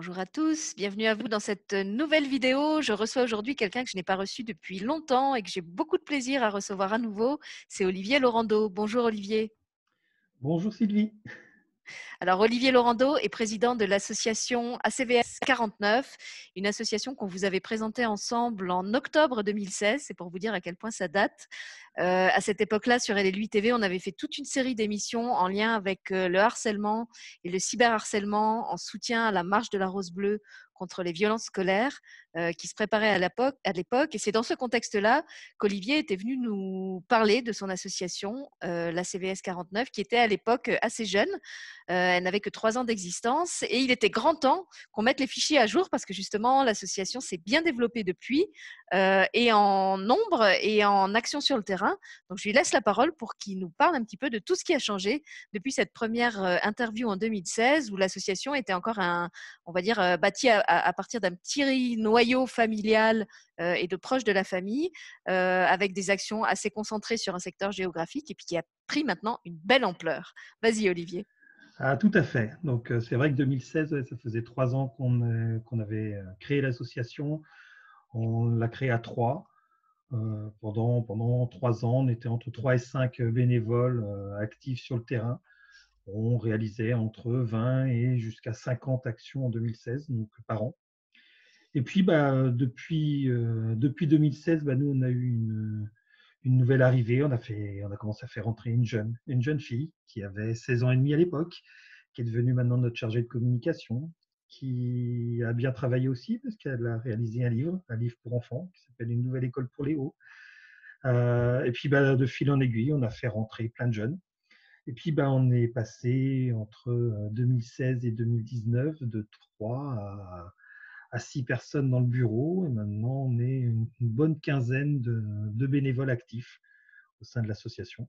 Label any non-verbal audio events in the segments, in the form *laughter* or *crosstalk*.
Bonjour à tous, bienvenue à vous dans cette nouvelle vidéo. Je reçois aujourd'hui quelqu'un que je n'ai pas reçu depuis longtemps et que j'ai beaucoup de plaisir à recevoir à nouveau. C'est Olivier Laurando. Bonjour Olivier. Bonjour Sylvie. Alors, Olivier Laurando est président de l'association ACVS 49, une association qu'on vous avait présentée ensemble en octobre 2016. C'est pour vous dire à quel point ça date. Euh, à cette époque-là, sur LLUI TV, on avait fait toute une série d'émissions en lien avec euh, le harcèlement et le cyberharcèlement en soutien à la marche de la Rose Bleue contre les violences scolaires euh, qui se préparait à l'époque. Et c'est dans ce contexte-là qu'Olivier était venu nous parler de son association, euh, la CVS 49, qui était à l'époque assez jeune. Euh, elle n'avait que trois ans d'existence. Et il était grand temps qu'on mette les fichiers à jour parce que justement, l'association s'est bien développée depuis et en nombre et en action sur le terrain. Donc, je lui laisse la parole pour qu'il nous parle un petit peu de tout ce qui a changé depuis cette première interview en 2016 où l'association était encore un, on va dire, bâtie à, à, partir d'un petit noyau familial euh, et de proches de la famille, euh, avec des actions assez concentrées sur un secteur géographique et puis qui a pris maintenant une belle ampleur. Vas-y, Olivier. Ah, tout à fait. Donc, euh, c'est vrai que 2016, ça faisait trois ans qu'on avait créé l'association. On l'a créée à trois. pendant, pendant trois ans, on était entre trois et cinq bénévoles actifs sur le terrain on réalisait entre 20 et jusqu'à 50 actions en 2016, donc par an. Et puis, bah, depuis, euh, depuis 2016, bah, nous, on a eu une, une, nouvelle arrivée. On a, fait, on a commencé à faire entrer une jeune, une jeune fille qui avait 16 ans et demi à l'époque, qui est devenue maintenant notre chargée de communication, qui a bien travaillé aussi parce qu'elle a réalisé un livre, un livre pour enfants qui s'appelle Une nouvelle école pour hauts. Euh, et puis, bah, de fil en aiguille, on a fait rentrer plein de jeunes. Et puis, ben, on est passé entre 2016 et 2019 de 3 à, 6 personnes dans le bureau. Et maintenant, on est une, bonne quinzaine de, bénévoles actifs au sein de l'association,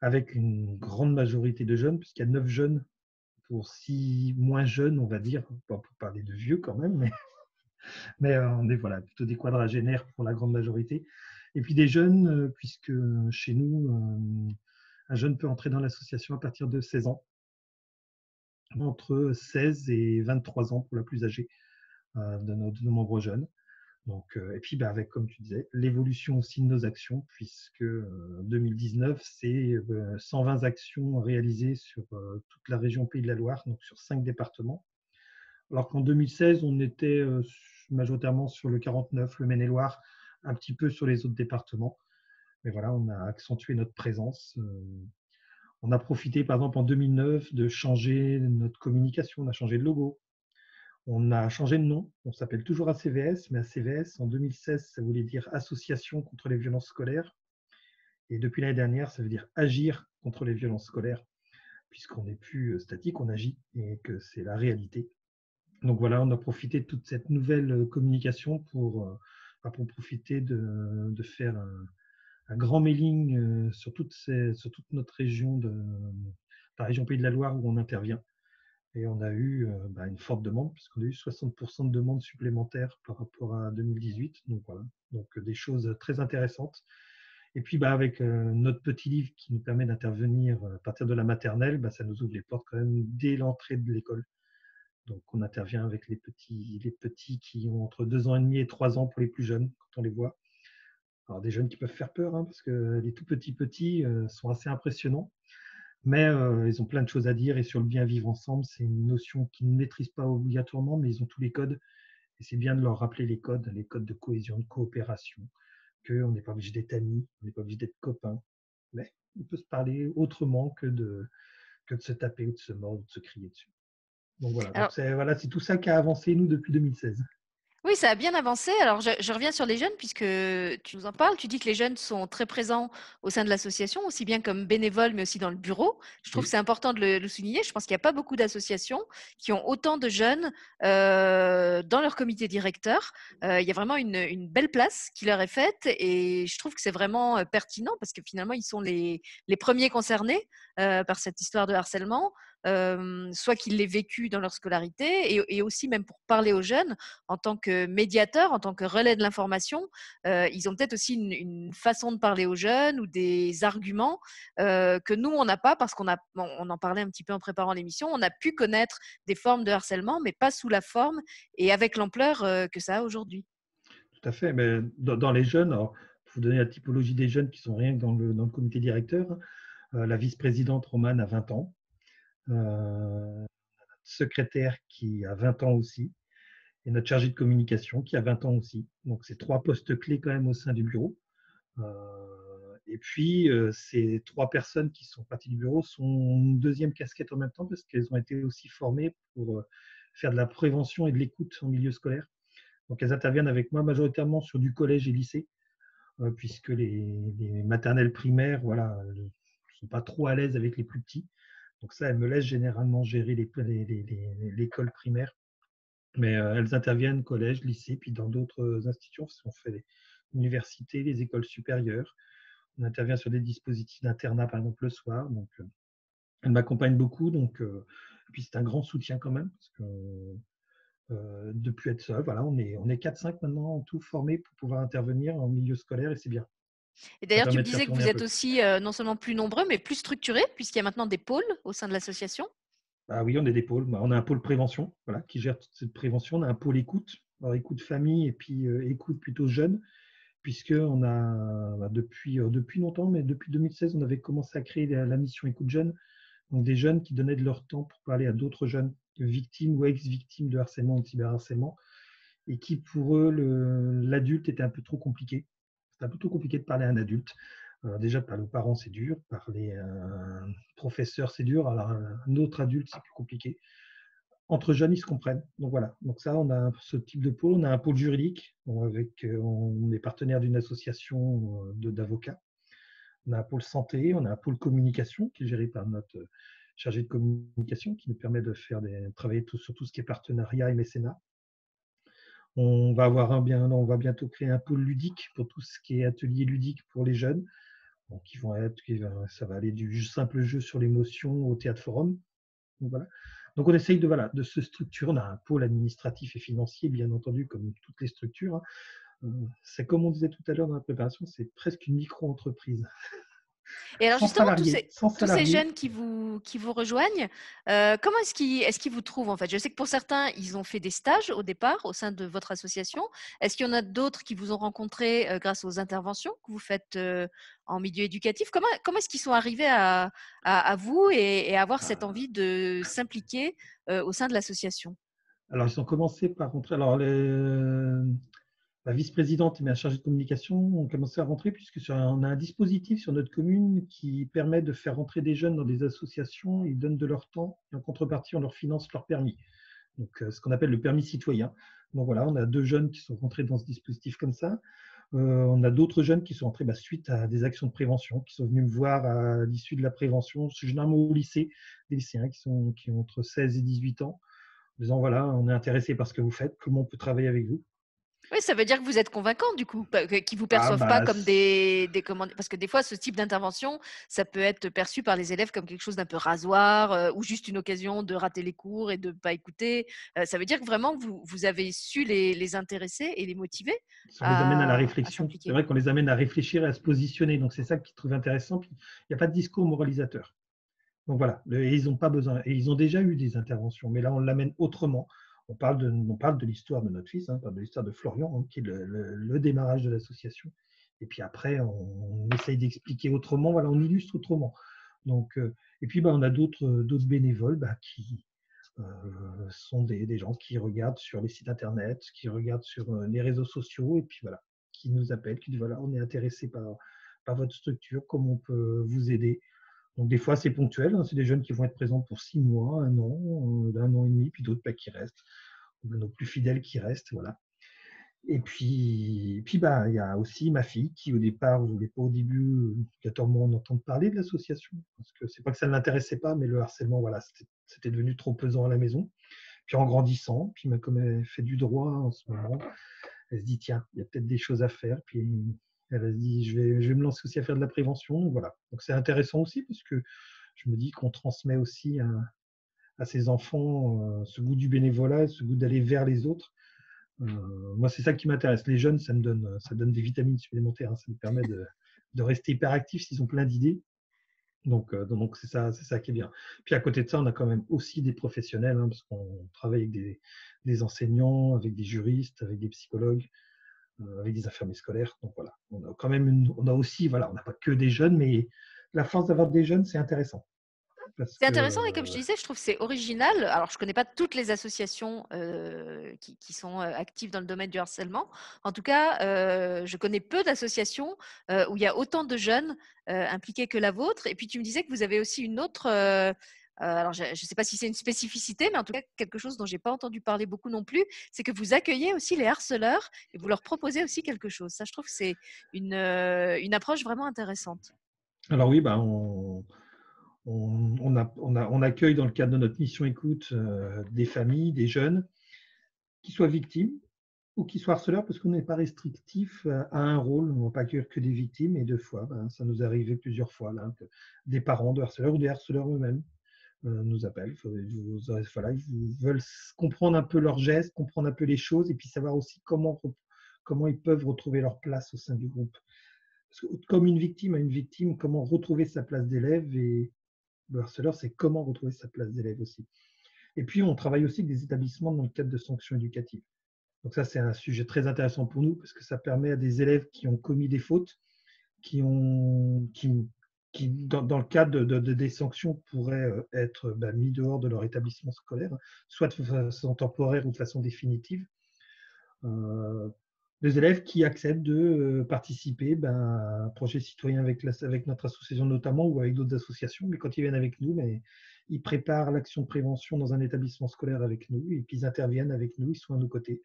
avec une grande majorité de jeunes, puisqu'il y a 9 jeunes pour 6 moins jeunes, on va dire, pas pour parler de vieux quand même, mais, *laughs* mais on est voilà, plutôt des quadragénaires pour la grande majorité. Et puis des jeunes, puisque chez nous, un jeune peut entrer dans l'association à partir de 16 ans, entre 16 et 23 ans pour la plus âgée euh, de, nos, nombreux jeunes. Donc, euh, et puis, bah, avec, comme tu disais, l'évolution aussi de nos actions, puisque 2019, euh, c'est 120 actions réalisées sur toute la région Pays de la Loire, donc sur cinq départements. Alors qu'en 2016, on était majoritairement sur le 49, le Maine-et-Loire, un petit peu sur les autres départements. Mais voilà, on a accentué notre présence. Euh, on a profité, par exemple, en 2009, de changer notre communication. On a changé de logo. On a changé de nom. On s'appelle toujours ACVS, mais ACVS, en 2016, ça voulait dire Association contre les violences scolaires. Et depuis l'année dernière, ça veut dire Agir contre les violences scolaires, puisqu'on n'est plus euh, statique, on agit et que c'est la réalité. Donc voilà, on a profité de toute cette nouvelle euh, communication pour, bah, pour profiter de, de faire un, un grand mailing euh, sur, toute notre région, de, la région Pays de la Loire où on intervient. Et on a eu euh, bah, une forte demande, puisqu'on a eu 60% de demandes supplémentaires par rapport à 2018. Donc voilà, donc euh, des choses très intéressantes. Et puis bah, avec notre petit livre qui nous permet d'intervenir à partir de la maternelle, bah, ça nous ouvre les portes quand même dès l'entrée de l'école. Donc on intervient avec les petits, les petits qui ont entre deux ans et demi et trois ans pour les plus jeunes, quand on les voit. Alors des jeunes qui peuvent faire peur, hein, parce que les tout petits petits euh, sont assez impressionnants, mais euh, ils ont plein de choses à dire et sur le bien vivre ensemble, c'est une notion qu'ils ne maîtrisent pas obligatoirement, mais ils ont tous les codes et c'est bien de leur rappeler les codes, les codes de cohésion, de coopération, qu'on n'est pas obligé d'être amis, on n'est pas obligé d'être copains, mais on peut se parler autrement que de, que de se taper ou de se mordre ou de se crier dessus. Donc voilà, c'est voilà, tout ça qui a avancé nous depuis 2016. Oui, ça a bien avancé. Alors, je, reviens sur les jeunes puisque tu nous en parles. Tu dis que les jeunes sont très présents au sein de l'association, aussi bien comme bénévoles, mais aussi dans le bureau. Je trouve que c'est important de le, souligner. Je pense qu'il n'y a pas beaucoup d'associations qui ont autant de jeunes euh, dans leur comité directeur. Euh, il y a vraiment une, belle place qui leur est faite et je trouve que c'est vraiment euh, pertinent parce que finalement, ils sont les, les premiers concernés par cette histoire de harcèlement, soit qu'ils l'aient vécu dans leur scolarité, et, aussi même pour parler aux jeunes en tant que médiateur, en tant que relais de l'information, ils ont peut-être aussi une, façon de parler aux jeunes ou des arguments que nous, on n'a pas parce qu'on en parlait un petit peu en préparant l'émission, on a pu connaître des formes de harcèlement, mais pas sous la forme et avec l'ampleur que ça a aujourd'hui. Tout à fait. Mais dans, les jeunes, pour vous donner la typologie des jeunes qui sont rien que dans le comité directeur, la vice-présidente Romane a 20 ans, euh, notre secrétaire qui a 20 ans aussi, et notre chargé de communication qui a 20 ans aussi. Donc, c'est trois postes clés quand même au sein du bureau. Euh, et puis, euh, ces trois personnes qui sont parties du bureau sont une deuxième casquette en même temps parce qu'elles ont été aussi formées pour faire de la prévention et de l'écoute en milieu scolaire. Donc, elles interviennent avec moi majoritairement sur du collège et lycée, puisque les, les, maternelles primaires, voilà, sont pas trop à l'aise avec les plus petits. Donc ça, elles me laissent généralement gérer l'école primaire. Mais euh, elles interviennent collège, lycée, puis dans d'autres institutions. On fait les universités, les écoles supérieures. On intervient sur des dispositifs d'internat, par exemple, le soir. Donc, euh, elles m'accompagnent beaucoup. Donc, euh, et puis c'est un grand soutien quand même, parce que depuis être seul, voilà, on est, on est 4-5 maintenant en tout formés pour pouvoir intervenir en milieu scolaire et c'est bien. Et d'ailleurs, tu me disais que vous êtes aussi euh, non seulement plus nombreux, mais plus structurés, puisqu'il y a maintenant des pôles au sein de l'association. Ah oui, on a des pôles. Bah, on a un pôle prévention voilà, qui gère toute cette prévention. On a un pôle écoute, alors écoute famille et puis euh, écoute plutôt jeune, puisqu'on a bah, depuis, euh, depuis longtemps, mais depuis 2016, on avait commencé à créer la, la, mission écoute jeune. Donc des jeunes qui donnaient de leur temps pour parler à d'autres jeunes victimes ou ex-victimes de harcèlement ou de cyberharcèlement, et qui pour eux, l'adulte était un peu trop compliqué c'est trop compliqué de parler à un adulte. Euh, déjà, parler aux parents, c'est dur. Parler à un professeur, c'est dur. Alors, un autre adulte, c'est plus compliqué. Entre jeunes, ils se comprennent. Donc voilà. Donc ça, on a ce type de pôle. On a un pôle juridique avec, euh, on est partenaire d'une association euh, d'avocats. On a un pôle santé, on a un pôle communication qui est géré par notre chargé de communication qui nous permet de faire des, travailler sur tout ce qui est partenariat et mécénat. On va, avoir bien, on va bientôt créer un pôle ludique pour tout ce qui est atelier ludique pour les jeunes. Donc, vont être, ça va aller du simple jeu sur l'émotion au théâtre forum. Donc, voilà. Donc on essaye de, voilà, de se structurer. On a un pôle administratif et financier, bien entendu, comme toutes les structures. Hein. Euh, c'est comme on disait tout à l'heure dans la préparation, c'est presque une micro-entreprise. *laughs* Et alors justement, tous, ces, jeunes qui vous, qui vous rejoignent, euh, comment est-ce qu'ils est vous trouvent en fait? Je sais que pour certains, ils ont fait des stages au départ au sein de votre association. Est-ce qu'il y en a d'autres qui vous ont rencontré euh, grâce aux interventions que vous faites euh, en milieu éducatif? Comment, comment est-ce qu'ils sont arrivés à, à, vous et, et, à avoir cette envie de s'impliquer au sein de l'association? Alors, ils ont commencé par rentrer. Alors, les, la vice-présidente et ma chargée de communication ont commencé à rentrer puisque on a un dispositif sur notre commune qui permet de faire rentrer des jeunes dans des associations. Ils donnent de leur temps et en contrepartie, on leur finance leur permis. Donc, euh, ce qu'on appelle le permis citoyen. Donc voilà, on a deux jeunes qui sont rentrés dans ce dispositif comme ça. Euh, on a d'autres jeunes qui sont rentrés bah, suite à des actions de prévention, qui sont venus me voir à l'issue de la prévention. Généralement au lycée, des lycéens qui, sont, qui ont entre 16 et 18 ans, en disant voilà, on est intéressé par ce que vous faites, comment on peut travailler avec vous. Oui, ça veut dire que vous êtes convaincant du coup, qu'ils vous ah, perçoivent pas bah, comme des, des commandes. Parce que des fois, ce type d'intervention, ça peut être perçu par les élèves comme quelque chose d'un peu rasoir euh, ou juste une occasion de rater les cours et de ne pas écouter. Euh, ça veut dire que vraiment, vous, vous avez su les, les, intéresser et les motiver. Ça les amène à la réflexion. C'est vrai qu'on les amène à réfléchir et à se positionner. Donc, c'est ça qu'ils trouvent intéressant. il n'y a pas de discours moralisateur. Donc voilà, et ils n'ont pas besoin. Et ils ont déjà eu des interventions, mais là, on l'amène autrement on parle de, l'histoire de notre fils, hein, de l'histoire de Florian, hein, qui est le, démarrage de l'association. Et puis après, on, essaye d'expliquer autrement, voilà, on illustre autrement. Donc, euh, et puis, bah, on a d'autres, d'autres bénévoles bah, qui euh, sont des, gens qui regardent sur les sites internet, qui regardent sur euh, les réseaux sociaux, et puis voilà, qui nous appellent, qui disent voilà, on est intéressé par votre structure, comment on peut vous aider. Donc des fois c'est ponctuel, hein. c'est des jeunes qui vont être présents pour six mois, un an, euh, un an et demi, puis d'autres pas qui restent, nos plus fidèles qui restent, voilà. Et puis, puis bah, il y a aussi ma fille qui au départ ne voulait pas au début 14 mois entendre parler de l'association, parce que c'est pas que ça ne l'intéressait pas, mais le harcèlement, voilà, c'était devenu trop pesant à la maison. Puis en grandissant, puis comme elle fait du droit en ce moment, elle se dit tiens, il y a peut-être des choses à faire. Puis elle a dit, je vais, je vais me lancer aussi à faire de la prévention. Voilà. Donc c'est intéressant aussi parce que je me dis qu'on transmet aussi à, à ces enfants ce goût du bénévolat, ce goût d'aller vers les autres. moi, c'est ça qui m'intéresse. Les jeunes, ça me donne, ça donne des vitamines supplémentaires. Hein. ça me permet de, de rester hyperactifs s'ils ont plein d'idées. Donc, donc c'est ça, c'est ça qui est bien. Puis à côté de ça, on a quand même aussi des professionnels, hein, parce qu'on travaille avec des, enseignants, avec des juristes, avec des psychologues, avec des infirmiers scolaires. Donc voilà, on a quand même, on a aussi, voilà, on n'a pas que des jeunes, mais la force d'avoir des jeunes, c'est intéressant. C'est intéressant et comme je disais, je trouve que c'est original. Alors, je ne connais pas toutes les associations qui, qui, sont actives dans le domaine du harcèlement. En tout cas, je connais peu d'associations où il y a autant de jeunes impliqués que la vôtre. Et puis, tu me disais que vous avez aussi une autre... alors, je ne sais pas si c'est une spécificité, mais en tout cas, quelque chose dont je n'ai pas entendu parler beaucoup non plus, c'est que vous accueillez aussi les harceleurs et vous leur proposez aussi quelque chose. Ça, je trouve que c'est une, une approche vraiment intéressante. Alors oui, bah, on, accueille dans le cadre de notre mission écoute euh, des familles, des jeunes qui soient victimes ou qui soient harceleurs parce qu'on n'est pas restrictif à un rôle. On ne va pas accueillir que des victimes et deux fois, ben, ça nous est arrivé plusieurs fois des parents de harceleurs ou des harceleurs eux-mêmes euh, nous appellent. ils veulent comprendre un peu leurs gestes, comprendre un peu les choses et puis savoir aussi comment, comment ils peuvent retrouver leur place au sein du groupe. comme une victime à une victime, comment retrouver sa place d'élève et, le harceleur, c'est comment retrouver sa place d'élève aussi. Et puis, on travaille aussi avec des établissements dans le cadre de sanctions éducatives. Donc ça, c'est un sujet très intéressant pour nous parce que ça permet à des élèves qui ont commis des fautes, qui ont, qui dans, le cadre de, des sanctions, pourraient euh, être ben, mis dehors de leur établissement scolaire, soit de façon temporaire ou de façon définitive. Euh, des élèves qui acceptent de euh, participer ben, à un projet citoyen avec, avec, notre association notamment ou avec d'autres associations. Mais quand ils viennent avec nous, mais ils préparent l'action de prévention dans un établissement scolaire avec nous et puis ils interviennent avec nous, ils sont à nos côtés.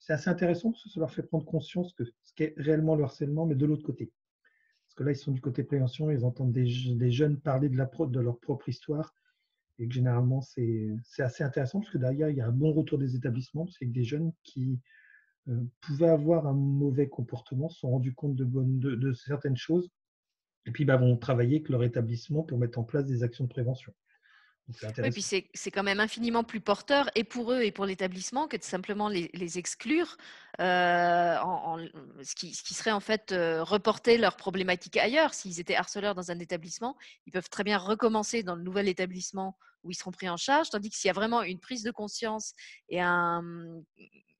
C'est assez intéressant parce que ça leur fait prendre conscience que ce qu'est réellement le harcèlement, mais de l'autre côté. Parce que là, ils sont du côté prévention, ils entendent des, jeunes parler de, leur propre histoire et que généralement, c'est assez intéressant parce que derrière, il y a un bon retour des établissements, c'est des jeunes qui euh, pouvaient avoir un mauvais comportement, se sont rendus compte de, de, certaines choses, et puis bah, vont travailler avec leur établissement pour mettre en place des actions de prévention. Et puis c'est quand même infiniment plus porteur et pour eux et pour l'établissement que de simplement les, exclure, euh, en, ce, qui, ce, qui, serait en fait euh, reporter leurs problématiques ailleurs. S'ils étaient harceleurs dans un établissement, ils peuvent très bien recommencer dans le nouvel établissement où ils seront pris en charge, tandis que s'il y a vraiment une prise de conscience et un,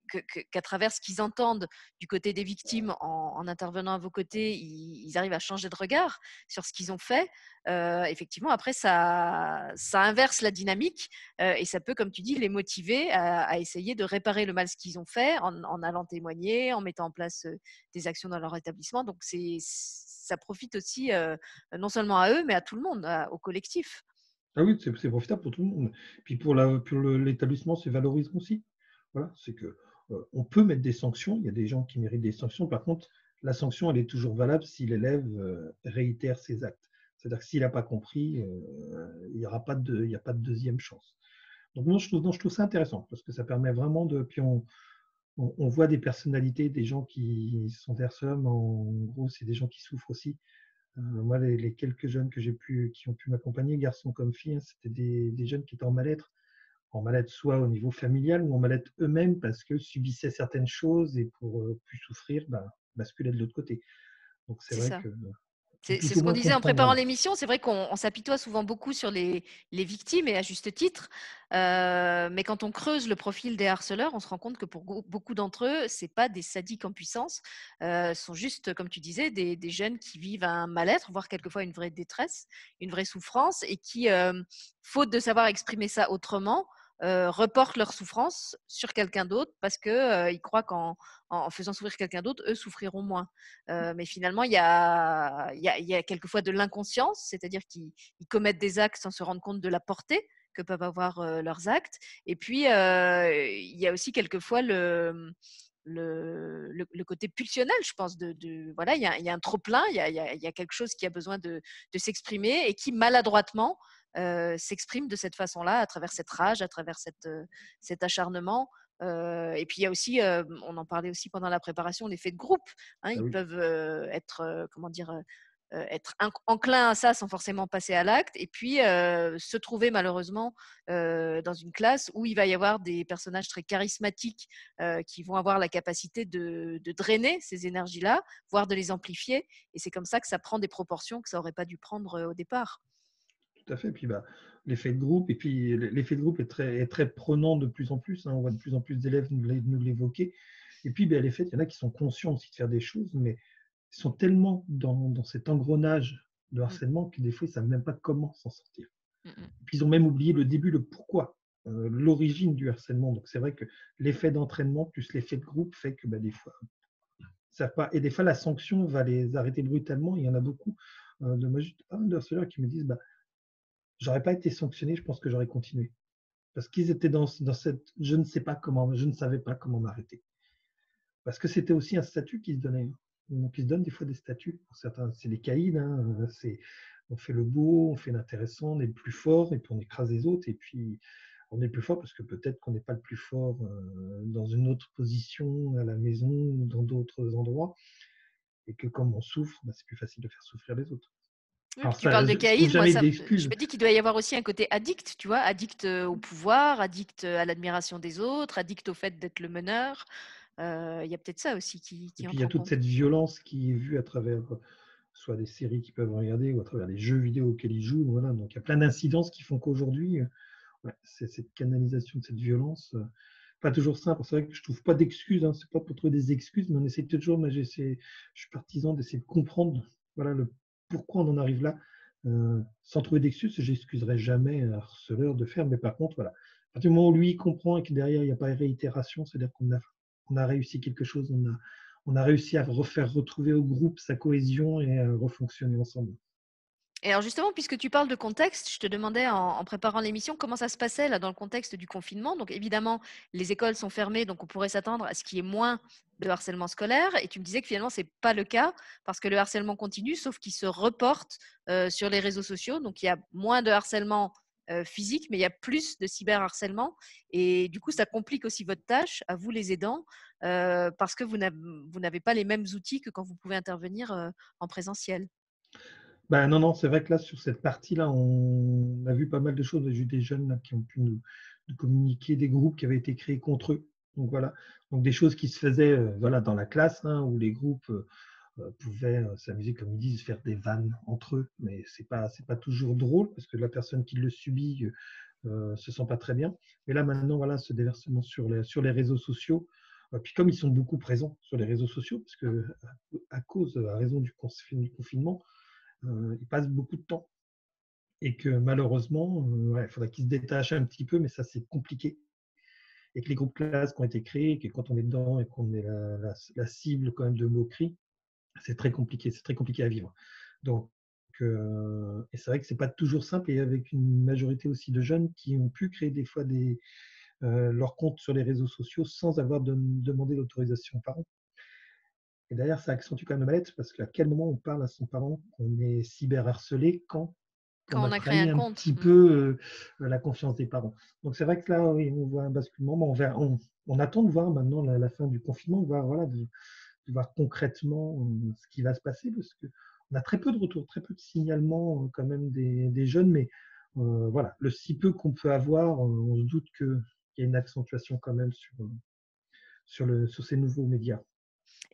qu'à travers ce qu'ils entendent du côté des victimes en, intervenant à vos côtés, ils, arrivent à changer de regard sur ce qu'ils ont fait. Euh, effectivement, après, ça, inverse la dynamique euh, et ça peut, comme tu dis, les motiver à, essayer de réparer le mal qu'ils ont fait en, allant témoigner, en mettant en place euh, des actions dans leur établissement. Donc, ça profite aussi non seulement à eux, mais à tout le monde, au collectif. Ah oui, c'est profitable pour tout le monde. Puis pour l'établissement, c'est valorisant aussi. Voilà, c'est que on peut mettre des sanctions. Il y a des gens qui méritent des sanctions. Par contre, la sanction, elle est toujours valable si l'élève euh, réitère ses actes. C'est-à-dire que s'il n'a pas compris, euh, il n'y aura pas de, il a pas de deuxième chance. Donc, moi, je trouve, ça intéressant parce que ça permet vraiment de. Puis, on, voit des personnalités, des gens qui sont mais en gros, c'est des gens qui souffrent aussi. moi, les, quelques jeunes que j'ai pu, qui ont pu m'accompagner, garçons comme filles, hein, c'était des, des, jeunes qui étaient en mal-être en mal-être soit au niveau familial ou en mal-être eux-mêmes parce que subissaient certaines choses et pour euh, plus souffrir, bah, basculaient de l'autre côté. Donc c'est vrai que c'est ce qu'on disait en préparant l'émission. C'est vrai qu'on s'apitoie souvent beaucoup sur les, victimes et à juste titre. Euh, mais quand on creuse le profil des harceleurs, on se rend compte que pour beaucoup d'entre eux, ce pas des sadiques en puissance. Euh, sont juste, comme tu disais, des, jeunes qui vivent un mal-être, voire quelquefois une vraie détresse, une vraie souffrance et qui, faute de savoir exprimer ça autrement, euh, reportent leur souffrance sur quelqu'un d'autre parce qu'ils euh, croient qu'en en faisant souffrir quelqu'un d'autre, eux souffriront moins. Euh, mais finalement, il y a, y, a, y a quelquefois de l'inconscience, c'est-à-dire qu'ils commettent des actes sans se rendre compte de la portée que peuvent avoir leurs actes. Et puis, il y a aussi quelquefois le, le, le, côté pulsionnel, je pense. De, de voilà, il y, y, a un trop plein, il y a, y a, quelque chose qui a besoin de, de s'exprimer et qui maladroitement euh, s'exprime de cette façon-là, à travers cette rage, à travers cette, euh, cet acharnement. Euh, et puis il y a aussi, on en parlait aussi pendant la préparation, l'effet de groupe. Hein, ah ils peuvent être, comment dire, être enclin à ça sans forcément passer à l'acte, et puis se trouver malheureusement dans une classe où il va y avoir des personnages très charismatiques qui vont avoir la capacité de, drainer ces énergies-là, voire de les amplifier, et c'est comme ça que ça prend des proportions que ça n'aurait pas dû prendre au départ. Tout à fait. Et puis bah, l'effet de groupe, et puis l'effet de groupe est très, est très prenant de plus en plus. Hein. On voit de plus en plus d'élèves nous l'évoquer. Et puis, bah, l'effet, il y en a qui sont conscients aussi de faire des choses, mais ils sont tellement dans, cet engrenage de mmh. harcèlement que des fois, ils ne savent même pas comment s'en sortir. Mmh, mmh. Puis, ils ont même oublié le début, le pourquoi, euh, l'origine du harcèlement. Donc, c'est vrai que l'effet d'entraînement plus l'effet de groupe fait que bah, des fois, ça pas. Et des fois, la sanction va les arrêter brutalement. Il y en a beaucoup euh, de moi, pas mal de harceleurs qui me disent bah, J'aurais pas été sanctionné, je pense que j'aurais continué. Parce qu'ils étaient dans, cette je ne sais pas comment, je ne savais pas comment m'arrêter. Parce que c'était aussi un statut qui se donnait. Donc, ils se donnent des fois des statuts. Certains, c'est les caïds. Hein, c'est, on fait le beau, on fait l'intéressant, on est le plus fort, et puis on écrase les autres. Et puis, on est le plus fort parce que peut-être qu'on n'est pas le plus fort euh, dans une autre position à la maison ou dans d'autres endroits. Et que comme on souffre, bah, c'est plus facile de faire souffrir les autres. Tu parles de caïd, moi, je me dis qu'il doit y avoir aussi un côté addict, tu vois, addict euh, au pouvoir, addict euh, à l'admiration des autres, addict au fait d'être le meneur. Euh, il y a peut-être ça aussi qui, qui Et puis il y a toute cette violence qui est vue à travers soit des séries qu'ils peuvent regarder ou à travers les jeux vidéo auxquels ils jouent. Voilà. Donc il y a plein d'incidences qui font qu'aujourd'hui, c'est cette canalisation de cette violence, pas toujours simple. C'est vrai que je trouve pas d'excuses, hein. c'est pas pour trouver des excuses, mais on essaie toujours, mais je suis partisan d'essayer de comprendre voilà, le, pourquoi on en arrive là. sans trouver d'excuses, j'excuserai jamais un harceleur de faire, mais par contre, voilà, à partir du moment où lui comprend et que derrière il n'y a pas de réitération, c'est-à-dire qu'on a réussi quelque chose, on a, on a réussi à refaire retrouver au groupe sa cohésion et à refonctionner ensemble. Et alors justement, puisque tu parles de contexte, je te demandais en, préparant l'émission comment ça se passait là dans le contexte du confinement. Donc évidemment, les écoles sont fermées, donc on pourrait s'attendre à ce qu'il y ait moins de harcèlement scolaire. Et tu me disais que finalement, ce n'est pas le cas parce que le harcèlement continue, sauf qu'il se reporte euh, sur les réseaux sociaux. Donc il y a moins de harcèlement euh, physique, mais il y a plus de cyberharcèlement. Et du coup, ça complique aussi votre tâche, à vous les aidants, euh, parce que vous n'avez pas les mêmes outils que quand vous pouvez intervenir en présentiel. Ben non, non, c'est vrai que là, sur cette partie-là, on a vu pas mal de choses. J'ai eu des jeunes qui ont pu nous, communiquer des groupes qui avaient été créés contre eux. Donc voilà, donc des choses qui se faisaient voilà, dans la classe, hein, où les groupes euh, pouvaient euh, s'amuser, comme ils disent, faire des vannes entre eux. Mais ce n'est pas, pas toujours drôle parce que la personne qui le subit euh, se sent pas très bien. Mais là, maintenant, voilà, ce déversement sur les, sur les réseaux sociaux, puis comme ils sont beaucoup présents sur les réseaux sociaux, parce que à, cause, à raison du, confinement, ils passent beaucoup de temps. Et que malheureusement, il faudra qu'ils se détachent un petit peu, mais ça, c'est compliqué. Et que les groupes classes qui ont été créés, que quand on est dedans et qu'on est la, cible quand même de moqueries, c'est très compliqué, c'est très compliqué à vivre. Donc, euh, et c'est vrai que c'est pas toujours simple et avec une majorité aussi de jeunes qui ont pu créer des fois des, euh, leur compte sur les réseaux sociaux sans avoir de, demandé l'autorisation aux parents. Et d'ailleurs, ça accentue quand même le mal parce qu'à quel moment on parle à son parent qu'on est cyberharcelé quand, quand on, a, créé un, compte. petit mmh. peu euh, la confiance des parents. Donc c'est vrai que là, oui, on voit un basculement. On, on, attend de voir maintenant la, fin du confinement, de voir voilà, de voir concrètement euh, ce qui va se passer, parce qu'on a très peu de retours, très peu de signalements euh, quand même des, jeunes, mais euh, voilà, le si peu qu'on peut avoir, on se doute qu'il y a une accentuation quand même sur, sur, le, sur ces nouveaux médias.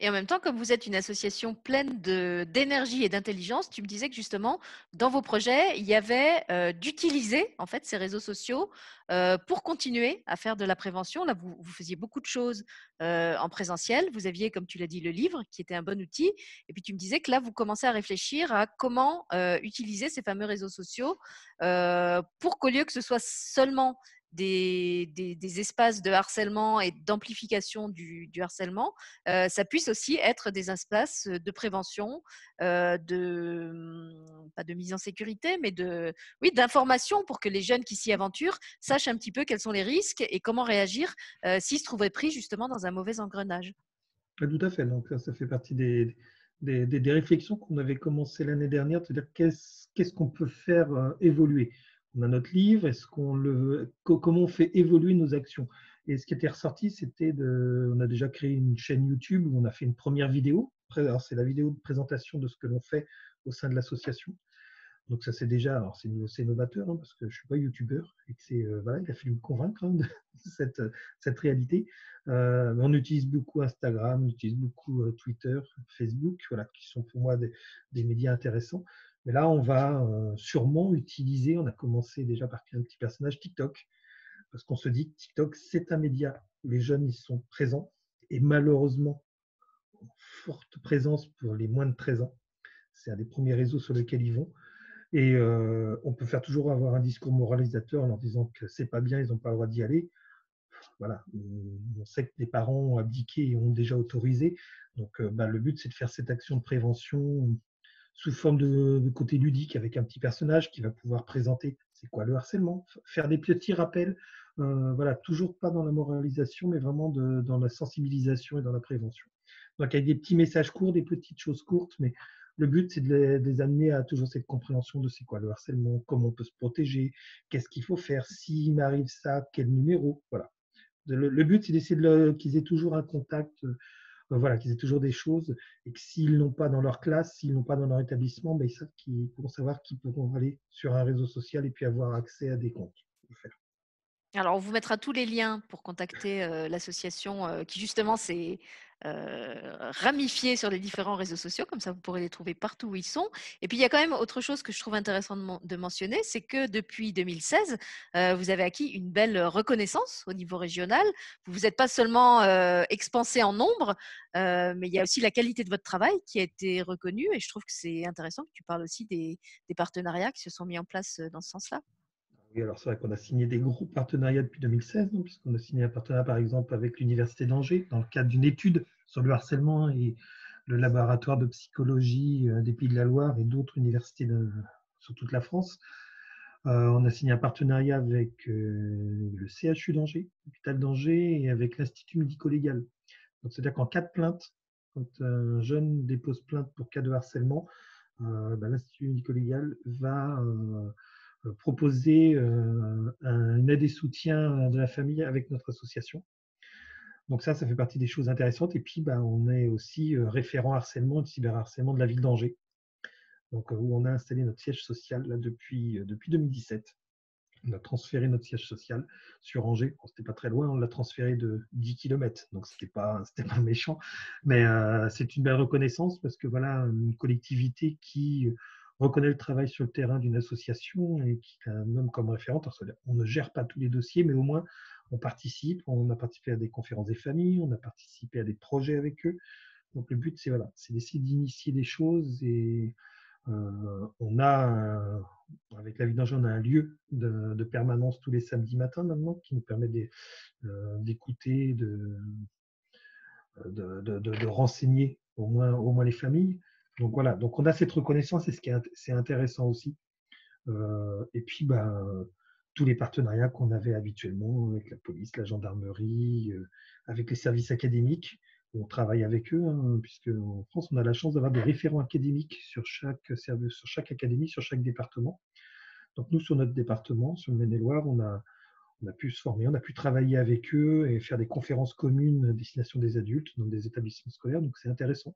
Et en même temps, comme vous êtes une association pleine d'énergie et d'intelligence, tu me disais que justement, dans vos projets, il y avait euh, d'utiliser ces réseaux sociaux euh, pour continuer à faire de la prévention. Là, vous, vous faisiez beaucoup de choses euh, en présentiel. Vous aviez, comme tu l'as dit, le livre qui était un bon outil. Et puis tu me disais que là, vous commencez à réfléchir à comment utiliser ces fameux réseaux sociaux pour qu'au lieu que ce soit seulement des, espaces de harcèlement et d'amplification du, harcèlement, euh, ça puisse aussi être des espaces de prévention, euh, de pas de mise en sécurité, mais de oui d'information pour que les jeunes qui s'y aventurent sachent un petit peu quels sont les risques et comment réagir euh, s'ils se trouvaient pris justement dans un mauvais engrenage. Tout à fait. Donc ça fait partie des, des, réflexions qu'on avait commencé l'année dernière, c'est-à-dire qu'est-ce qu'on peut faire évoluer on a notre livre, comment on fait évoluer nos actions? Et ce qui était ressorti, c'était de, on a déjà créé une chaîne YouTube où on a fait une première vidéo. C'est la vidéo de présentation de ce que l'on fait au sein de l'association. Donc ça c'est déjà, alors c'est novateur hein, parce que je suis pas youtubeur et c'est voilà, il a fallu me convaincre hein, *laughs* de cette, cette réalité. on utilise beaucoup Instagram, on utilise beaucoup Twitter, Facebook, voilà, qui sont pour moi des médias intéressants. Mais là, on va sûrement utiliser, on a commencé déjà par créer un petit personnage TikTok, parce qu'on se dit que TikTok, c'est un média les jeunes y sont présents, et malheureusement, forte présence pour les moins de 13 ans. C'est un des premiers réseaux sur lesquels ils vont. Et euh, on peut faire toujours avoir un discours moralisateur en leur disant que c'est pas bien, ils n'ont pas le droit d'y aller. Voilà, on sait que les parents ont abdiqué et ont déjà autorisé. Donc, euh, bah, le but, c'est de faire cette action de prévention sous forme de, côté ludique avec un petit personnage qui va pouvoir présenter c'est quoi le harcèlement, faire des petits rappels. Euh, voilà, toujours pas dans la moralisation, mais vraiment dans la sensibilisation et dans la prévention. Donc, avec des petits messages courts, des petites choses courtes, mais le but, c'est de, les, amener à toujours cette compréhension de c'est quoi le harcèlement, comment on peut se protéger, qu'est-ce qu'il faut faire, s'il m'arrive ça, quel numéro, voilà. Le, but, c'est d'essayer de qu'ils aient toujours un contact, euh, voilà, qu'ils aient toujours des choses, et que s'ils n'ont pas dans leur classe, s'ils n'ont pas dans leur établissement, ben, ils savent qu'ils pourront savoir qu'ils pourront aller sur un réseau social et puis avoir accès à des comptes. Alors, on vous mettra tous les liens pour contacter euh, l'association euh, qui justement s'est euh, ramifiée sur les différents réseaux sociaux, comme ça vous pourrez les trouver partout où ils sont. Et puis, il y a quand même autre chose que je trouve intéressant de, mentionner, c'est que depuis 2016, vous avez acquis une belle reconnaissance au niveau régional. Vous vous êtes pas seulement expansé en nombre, mais il y a aussi la qualité de votre travail qui a été reconnue. Et je trouve que c'est intéressant que tu parles aussi des partenariats qui se sont mis en place dans ce sens-là. Alors c'est vrai qu'on a signé des gros partenariats depuis 2016, hein, puisqu'on a signé un partenariat par exemple avec l'Université d'Angers dans le cadre d'une étude sur le harcèlement et le laboratoire de psychologie euh, des Pays de la Loire et d'autres universités sur toute la France. Euh, on a signé un partenariat avec euh, le CHU d'Angers, l'hôpital d'Angers, et avec l'Institut médico-légal. C'est-à-dire qu'en cas de plainte, quand un jeune dépose plainte pour cas de harcèlement, ben, l'Institut médico-légal va proposer euh, une aide et soutien de la famille avec notre association. Donc ça, ça fait partie des choses intéressantes. Et puis, bah, on est aussi euh, référent harcèlement et cyberharcèlement de la ville d'Angers, donc où on a installé notre siège social là, depuis, depuis 2017. On a transféré notre siège social sur Angers. Ce c'était pas très loin, on l'a transféré de 10 km, donc c'était pas, *laughs* c'était pas méchant. Mais c'est une belle reconnaissance parce que voilà, une collectivité qui reconnaît le travail sur le terrain d'une association et qui a un homme comme référente. On ne gère pas tous les dossiers, mais au moins on participe. On a participé à des conférences des familles, on a participé à des projets avec eux. Donc le but, c'est voilà, c'est d'essayer d'initier des choses et euh, on a, avec la vie d'Angers, on a un lieu de, permanence tous les samedis matins maintenant qui nous permet euh, d'écouter, de, de, de, renseigner au moins, au moins les familles. Donc voilà, donc on a cette reconnaissance et ce qui est intéressant aussi. Euh, et puis bah, tous les partenariats qu'on avait habituellement avec la police, la gendarmerie, euh, avec les services académiques. On travaille avec eux, hein, puisque en France, on a la chance d'avoir des référents académiques sur chaque service, sur chaque académie, sur chaque département. Donc nous, sur notre département, sur le Maine-et-Loire, on a, on a pu se former, on a pu travailler avec eux et faire des conférences communes à destination des adultes dans des établissements scolaires. Donc c'est intéressant.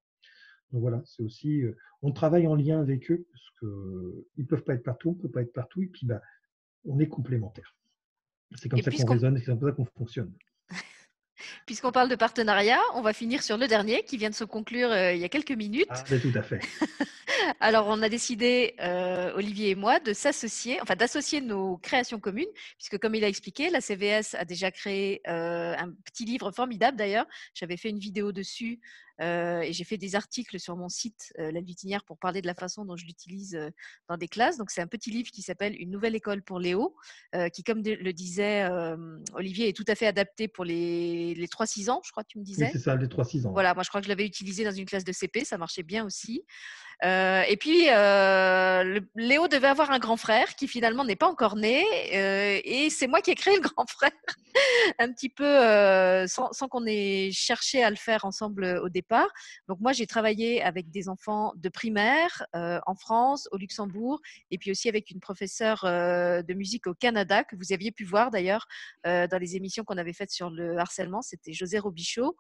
Donc voilà, c'est aussi, euh, on travaille en lien avec eux parce qu'ils ne peuvent pas être partout, on ne peut pas être partout, et puis bah, on est complémentaires. C'est comme ça qu'on raisonne, c'est comme ça qu'on fonctionne. *laughs* Puisqu'on parle de partenariat, on va finir sur le dernier qui vient de se conclure euh, il y a quelques minutes. Ah, tout à fait. *laughs* Alors, on a décidé, euh, Olivier et moi, de s'associer, enfin d'associer nos créations communes, puisque comme il a expliqué, la CVS a déjà créé un petit livre formidable d'ailleurs. J'avais fait une vidéo dessus euh, et j'ai fait des articles sur mon site euh, La Vitinière pour parler de la façon dont je l'utilise euh, dans des classes. Donc c'est un petit livre qui s'appelle Une nouvelle école pour Léo, qui comme le disait Olivier est tout à fait adapté pour les, les 3-6 ans, je crois que tu me disais. Oui, c'est ça, les 3-6 ans. Voilà, moi je crois que je l'avais utilisé dans une classe de CP, ça marchait bien aussi. Euh, et puis, euh, Léo devait avoir un grand frère qui finalement n'est pas encore né. Euh, et c'est moi qui ai créé le grand *laughs* frère, un petit peu sans, sans qu'on ait cherché à le faire ensemble au départ. Donc moi, j'ai travaillé avec des enfants de primaire en France, au Luxembourg, et puis aussi avec une professeure de musique au Canada que vous aviez pu voir d'ailleurs dans les émissions qu'on avait faites sur le harcèlement. C'était José Robichaud.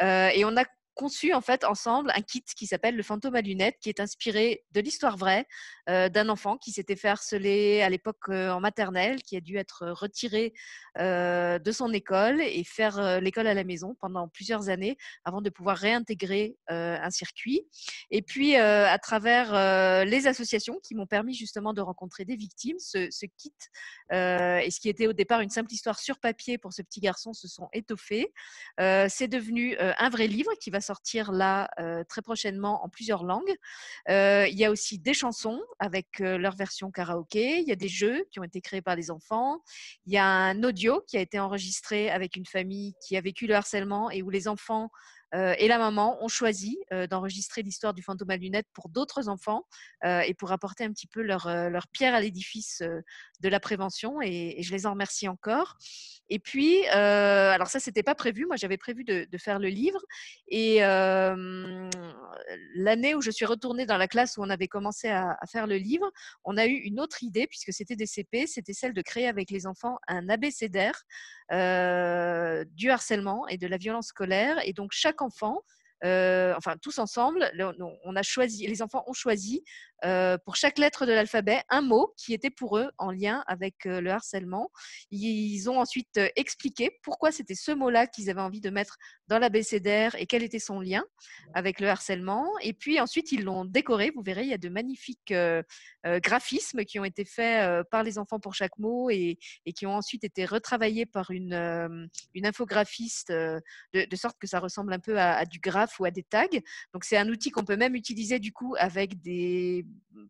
et on a conçu en fait ensemble un kit qui s'appelle le fantôme à lunettes, qui est inspiré de l'histoire vraie d'un enfant qui s'était fait harceler à l'époque en maternelle, qui a dû être retiré de son école et faire l'école à la maison pendant plusieurs années avant de pouvoir réintégrer un circuit. Et puis à travers les associations qui m'ont permis justement de rencontrer des victimes, ce, ce kit et ce qui était au départ une simple histoire sur papier pour ce petit garçon se sont étoffés. C'est devenu un vrai livre qui va sortir là très prochainement en plusieurs langues. il y a aussi des chansons avec leur version karaoké. Il y a des jeux qui ont été créés par les enfants. Il y a un audio qui a été enregistré avec une famille qui a vécu le harcèlement et où les enfants euh, et la maman ont choisi d'enregistrer l'histoire du fantôme à lunettes pour d'autres enfants et pour apporter un petit peu leur, leur pierre à l'édifice de la prévention. Et, je les en remercie encore. Et puis, alors ça, c'était pas prévu. Moi, j'avais prévu de, faire le livre. Et l'année où je suis retournée dans la classe où on avait commencé à, faire le livre, on a eu une autre idée puisque c'était des CP. C'était celle de créer avec les enfants un abécédaire du harcèlement et de la violence scolaire. Et donc, chaque enfant, euh, enfin tous ensemble, on a choisi, les enfants ont choisi euh, pour chaque lettre de l'alphabet un mot qui était pour eux en lien avec euh, le harcèlement. Ils ont ensuite euh, expliqué pourquoi c'était ce mot-là qu'ils avaient envie de mettre dans l'abécédaire et quel était son lien avec le harcèlement. Et puis ensuite, ils l'ont décoré. Vous verrez, il y a de magnifiques graphismes qui ont été faits par les enfants pour chaque mot et, qui ont ensuite été retravaillés par une, une infographiste de, sorte que ça ressemble un peu à, à du graphe ou à des tags. Donc c'est un outil qu'on peut même utiliser du coup avec des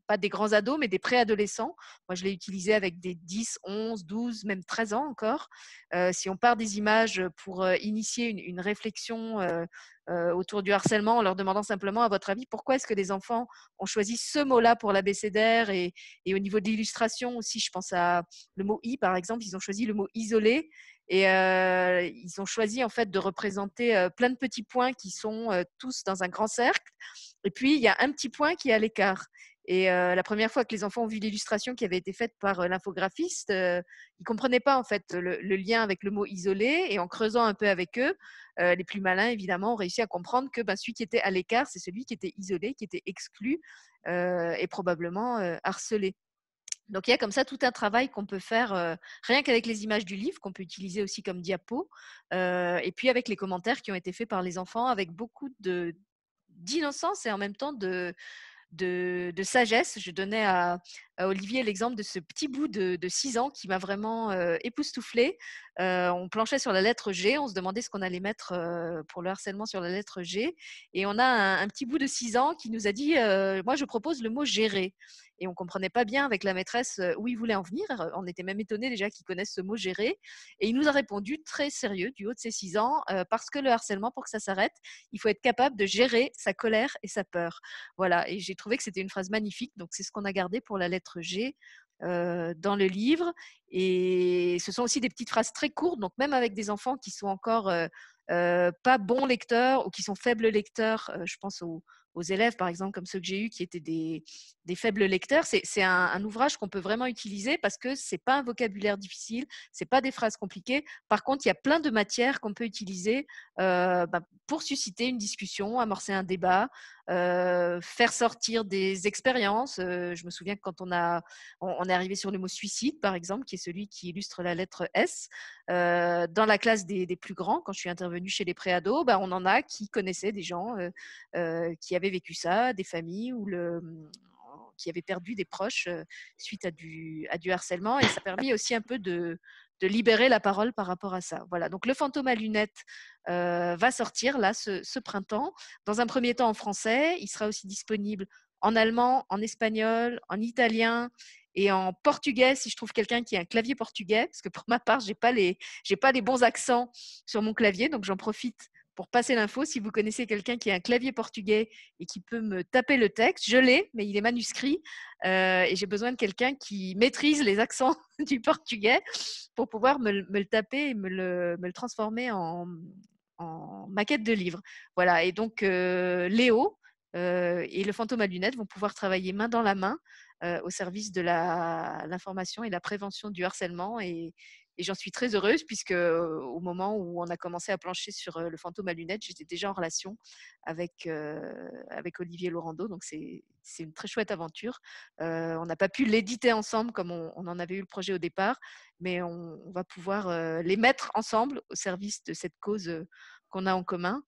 pas des grands ados, mais des préadolescents. Moi, je l'ai utilisé avec des 10, 11, 12, même 13 ans encore. Euh, si on part des images pour euh, initier une, réflexion euh, autour du harcèlement en leur demandant simplement, à votre avis, pourquoi est-ce que les enfants ont choisi ce mot-là pour l'abécédaire et, au niveau de l'illustration aussi, je pense à le mot i, par exemple, ils ont choisi le mot isolé et ils ont choisi en fait de représenter plein de petits points qui sont tous dans un grand cercle. Et puis il y a un petit point qui est à l'écart. Et la première fois que les enfants ont vu l'illustration qui avait été faite par l'infographiste, ils ils comprenaient pas en fait le, lien avec le mot isolé. Et en creusant un peu avec eux, les plus malins évidemment ont réussi à comprendre que ben, celui qui était à l'écart, c'est celui qui était isolé, qui était exclu et probablement harcelé. Donc il y a comme ça tout un travail qu'on peut faire rien qu'avec les images du livre, qu'on peut utiliser aussi comme diapo, et puis avec les commentaires qui ont été faits par les enfants, avec beaucoup d'innocence et en même temps de, de, sagesse. Je donnais à, Olivier l'exemple de ce petit bout de, 6 ans qui m'a vraiment euh, époustouflé. Euh, on planchait sur la lettre G, on se demandait ce qu'on allait mettre euh, pour le harcèlement sur la lettre G. Et on a un, petit bout de 6 ans qui nous a dit, moi je propose le mot gérer et on comprenait pas bien avec la maîtresse où il voulait en venir. On était même étonné déjà qu'il connaisse ce mot gérer. Et il nous a répondu très sérieux du haut de ses six ans, parce que le harcèlement, pour que ça s'arrête, il faut être capable de gérer sa colère et sa peur. Voilà. Et j'ai trouvé que c'était une phrase magnifique. Donc c'est ce qu'on a gardé pour la lettre G. dans le livre. Et ce sont aussi des petites phrases très courtes, donc même avec des enfants qui sont encore pas bons lecteurs ou qui sont faibles lecteurs, je pense aux, élèves, par exemple, comme ceux que j'ai eus, qui étaient des, faibles lecteurs. C'est un, ouvrage qu'on peut vraiment utiliser parce que c'est pas un vocabulaire difficile, c'est pas des phrases compliquées. Par contre, il y a plein de matières qu'on peut utiliser euh, bah, pour susciter une discussion, amorcer un débat, euh, faire sortir des expériences. Euh, je me souviens que quand on, a, on, est arrivé sur le mot suicide, par exemple, qui est celui qui illustre la lettre S, dans la classe des, plus grands, quand je suis intervenue chez les préados, bah, on en a qui connaissaient des gens qui avaient vécu ça, des familles où le, qui avaient perdu des proches suite à du, à du harcèlement. Et ça a permis aussi un peu de, de libérer la parole par rapport à ça. Voilà, donc le fantôme à lunettes va sortir là ce, ce, printemps. Dans un premier temps en français, il sera aussi disponible en allemand, en espagnol, en italien et en portugais si je trouve quelqu'un qui a un clavier portugais, parce que pour ma part, j'ai pas les, pas les bons accents sur mon clavier, donc j'en profite pour passer l'info. Si vous connaissez quelqu'un qui a un clavier portugais et qui peut me taper le texte, je l'ai, mais il est manuscrit euh, et j'ai besoin de quelqu'un qui maîtrise les accents *laughs* du portugais pour pouvoir me, le taper et me le, transformer en, maquette de livre. Voilà, et donc euh, Léo euh, et le fantôme à lunettes vont pouvoir travailler main dans la main au service de l'information et la prévention du harcèlement et j'en suis très heureuse puisque au moment où on a commencé à plancher sur le fantôme à lunettes, j'étais déjà en relation avec, Olivier Laurando. Donc c'est une très chouette aventure. on n'a pas pu l'éditer ensemble comme on, en avait eu le projet au départ, mais on va pouvoir les mettre ensemble au service de cette cause qu'on a en commun.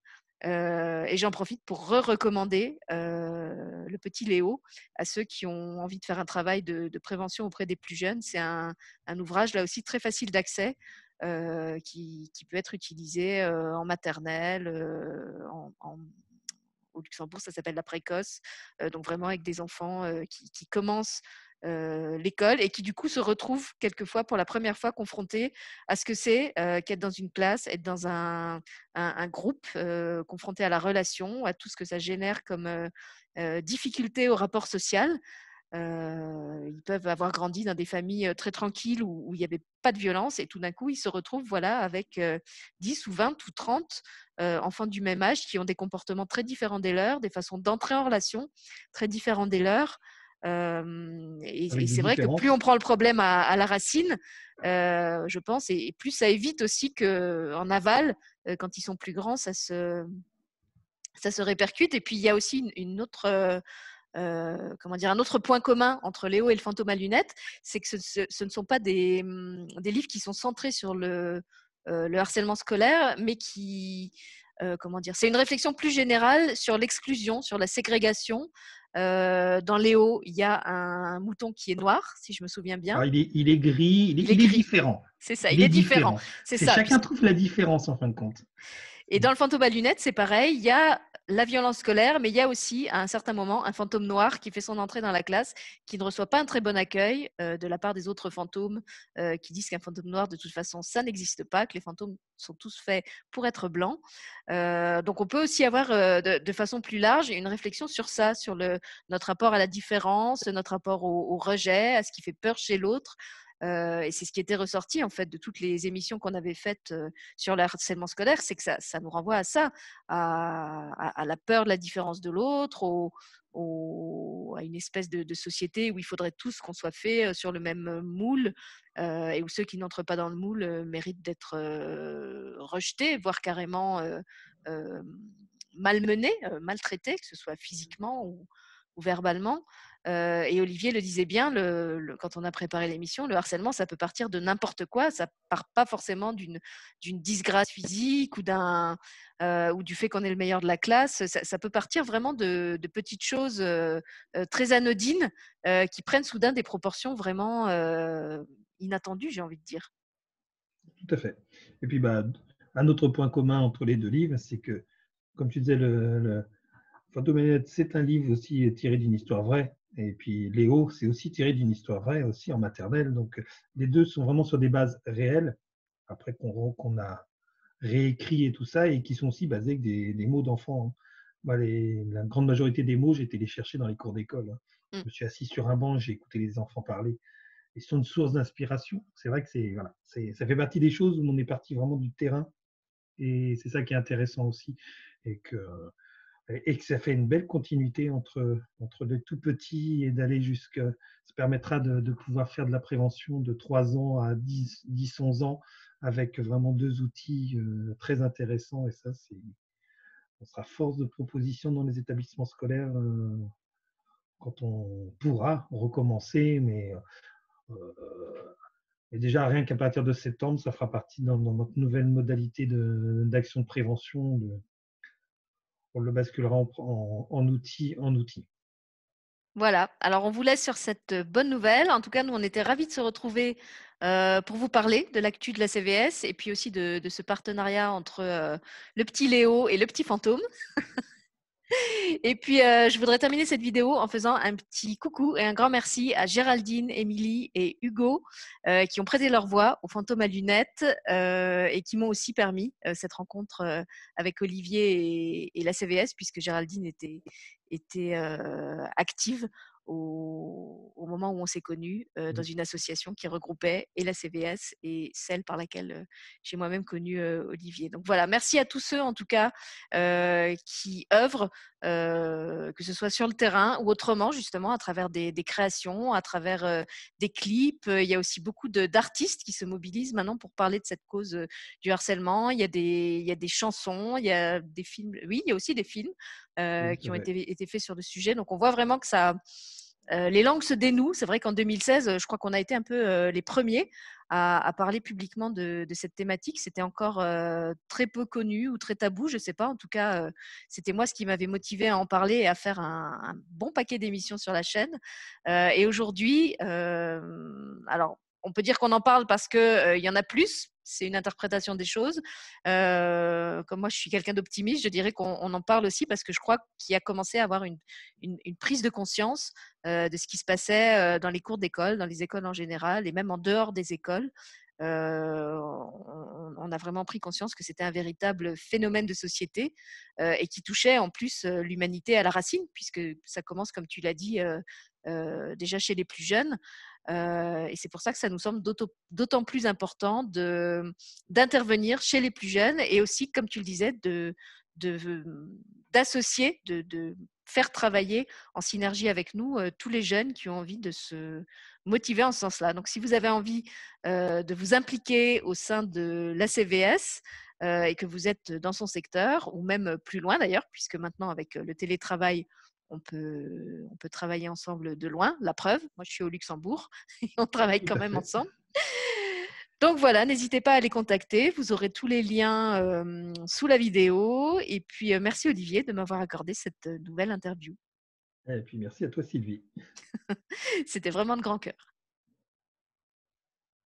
Et j'en profite pour re-recommander le petit Léo à ceux qui ont envie de faire un travail de, prévention auprès des plus jeunes. C'est un, ouvrage là aussi très facile d'accès qui, peut être utilisé en maternelle, au Luxembourg, ça s'appelle la précoce. donc vraiment avec des enfants qui, commencent euh, l'école et qui du coup se retrouvent quelquefois pour la première fois confrontés à ce que c'est euh, qu'être dans une classe, être dans un, un, groupe, euh, confronté à la relation, à tout ce que ça génère comme difficulté au rapport social. ils peuvent avoir grandi dans des familles très tranquilles où, où il n'y avait pas de violence et tout d'un coup ils se retrouvent voilà avec 10 ou 20 ou 30 enfants du même âge qui ont des comportements très différents des leurs, des façons d'entrer en relation très différentes des leurs et, c'est vrai que plus on prend le problème à, la racine, je pense, et, plus ça évite aussi qu'en aval, quand ils sont plus grands, ça se, ça se répercute. Et puis il y a aussi une, autre. comment dire, un autre point commun entre Léo et le fantôme à lunettes, c'est que ce, ne sont pas des, mmh, des, livres qui sont centrés sur le, le harcèlement scolaire, mais qui, comment dire, c'est une réflexion plus générale sur l'exclusion, sur la ségrégation, euh, dans Léo, il y a un mouton qui est noir, si je me souviens bien. Ah, il, est, il, est, gris, il est, différent. C'est ça, il, est, différent. C'est ça. Chacun trouve la différence en fin de compte. Et dans le fantôme à lunettes, c'est pareil. Il y a la violence scolaire, mais il y a aussi, à un certain moment, un fantôme noir qui fait son entrée dans la classe, qui ne reçoit pas un très bon accueil euh, de la part des autres fantômes, euh, qui disent qu'un fantôme noir, de toute façon, ça n'existe pas, que les fantômes sont tous faits pour être blancs. Euh, donc, on peut aussi avoir, de, façon plus large, une réflexion sur ça, sur notre rapport à la différence, notre rapport au rejet, à ce qui fait peur chez l'autre. Euh, et c'est ce qui était ressorti en fait de toutes les émissions qu'on avait faites euh, sur le harcèlement scolaire, c'est que ça, ça, nous renvoie à ça, à, la peur de la différence de l'autre, à une espèce de, société où il faudrait tous qu'on soit fait sur le même moule et où ceux qui n'entrent pas dans le moule méritent d'être rejetés, voire carrément malmenés, maltraités, que ce soit physiquement ou verbalement et Olivier le disait bien quand on a préparé l'émission, le harcèlement, ça peut partir de n'importe quoi. Ça part pas forcément d'une disgrâce physique ou ou du fait qu'on est le meilleur de la classe. Ça, peut partir vraiment de, petites choses très anodines qui prennent soudain des proportions vraiment inattendues, j'ai envie de dire. Tout à fait. Et puis, bah, un autre point commun entre les deux livres, c'est que, comme tu disais, le, le c'est un livre aussi tiré d'une histoire vraie. Et puis Léo, c'est aussi tiré d'une histoire vraie, aussi en maternelle. Donc les deux sont vraiment sur des bases réelles, après qu'on a réécrit et tout ça, et qui sont aussi basés avec des, mots d'enfants. Hein. la grande majorité des mots, j'ai été les chercher dans les cours d'école. Hein. Mmh. Je me suis assis sur un banc, j'ai écouté les enfants parler. Ils sont une source d'inspiration. C'est vrai que c'est voilà, ça fait partie des choses où on est parti vraiment du terrain, et c'est ça qui est intéressant aussi, et que et que ça fait une belle continuité entre, entre le tout petit et d'aller jusqu'à. Ça permettra de, pouvoir faire de la prévention de 3 ans à 10, 10 11 ans avec vraiment deux outils euh, très intéressants. Et ça. On sera force de proposition dans les établissements scolaires euh, quand on pourra recommencer, mais. Euh, et déjà, rien qu'à partir de septembre, ça fera partie dans, notre nouvelle modalité d'action de, prévention, de, on le basculera en, en. Voilà, alors on vous laisse sur cette bonne nouvelle. En tout cas, nous, on était ravis de se retrouver euh, pour vous parler de l'actu de la CVS et puis aussi de, ce partenariat entre euh, le petit Léo et le petit fantôme. *laughs* Et puis, euh, je voudrais terminer cette vidéo en faisant un petit coucou et un grand merci à Géraldine, Émilie et Hugo euh, qui ont prêté leur voix au fantôme à lunettes euh, et qui m'ont aussi permis cette rencontre avec Olivier et, la CVS puisque Géraldine était, était active au, moment où on s'est connus dans mmh. une association qui regroupait et la CVS et celle par laquelle j'ai moi-même connu Olivier. Donc voilà, merci à tous ceux en tout cas qui œuvrent que ce soit sur le terrain ou autrement, justement, à travers des, créations, à travers des clips. Il y a aussi beaucoup d'artistes qui se mobilisent maintenant pour parler de cette cause du harcèlement. Il y, a des, il y a des chansons, il y a des films. Oui, il y a aussi des films qui ont été, été, faits sur le sujet. Donc, on voit vraiment que ça, les langues se dénouent. C'est vrai qu'en 2016, je crois qu'on a été un peu les premiers à, parler publiquement de, cette thématique. C'était encore très peu connu ou très tabou, je ne sais pas. En tout cas, c'était moi ce qui m'avait motivé à en parler et à faire un, bon paquet d'émissions sur la chaîne. et aujourd'hui, alors on peut dire qu'on en parle parce qu'il y en a plus, c'est une interprétation des choses. comme moi, je suis quelqu'un d'optimiste, je dirais qu'on en parle aussi parce que je crois qu'il a commencé à avoir une, prise de conscience de ce qui se passait dans les cours d'école, dans les écoles en général et même en dehors des écoles. on, a vraiment pris conscience que c'était un véritable phénomène de société et qui touchait en plus l'humanité à la racine, puisque ça commence, comme tu l'as dit, déjà chez les plus jeunes. et c'est pour ça que ça nous semble d'autant plus important d'intervenir chez les plus jeunes et aussi, comme tu le disais, d'associer, de, faire travailler en synergie avec nous tous les jeunes qui ont envie de se motiver en ce sens-là. Donc, si vous avez envie de vous impliquer au sein de l'ACVS et que vous êtes dans son secteur, ou même plus loin d'ailleurs, puisque maintenant avec le télétravail, on peut, on peut travailler ensemble de loin. La preuve, moi je suis au Luxembourg *laughs* et on travaille quand même ensemble. Donc voilà, n'hésitez pas à les contacter. Vous aurez tous les liens sous la vidéo. Et puis merci Olivier de m'avoir accordé cette nouvelle interview. Et puis merci à toi Sylvie. *laughs* C'était vraiment de grand cœur.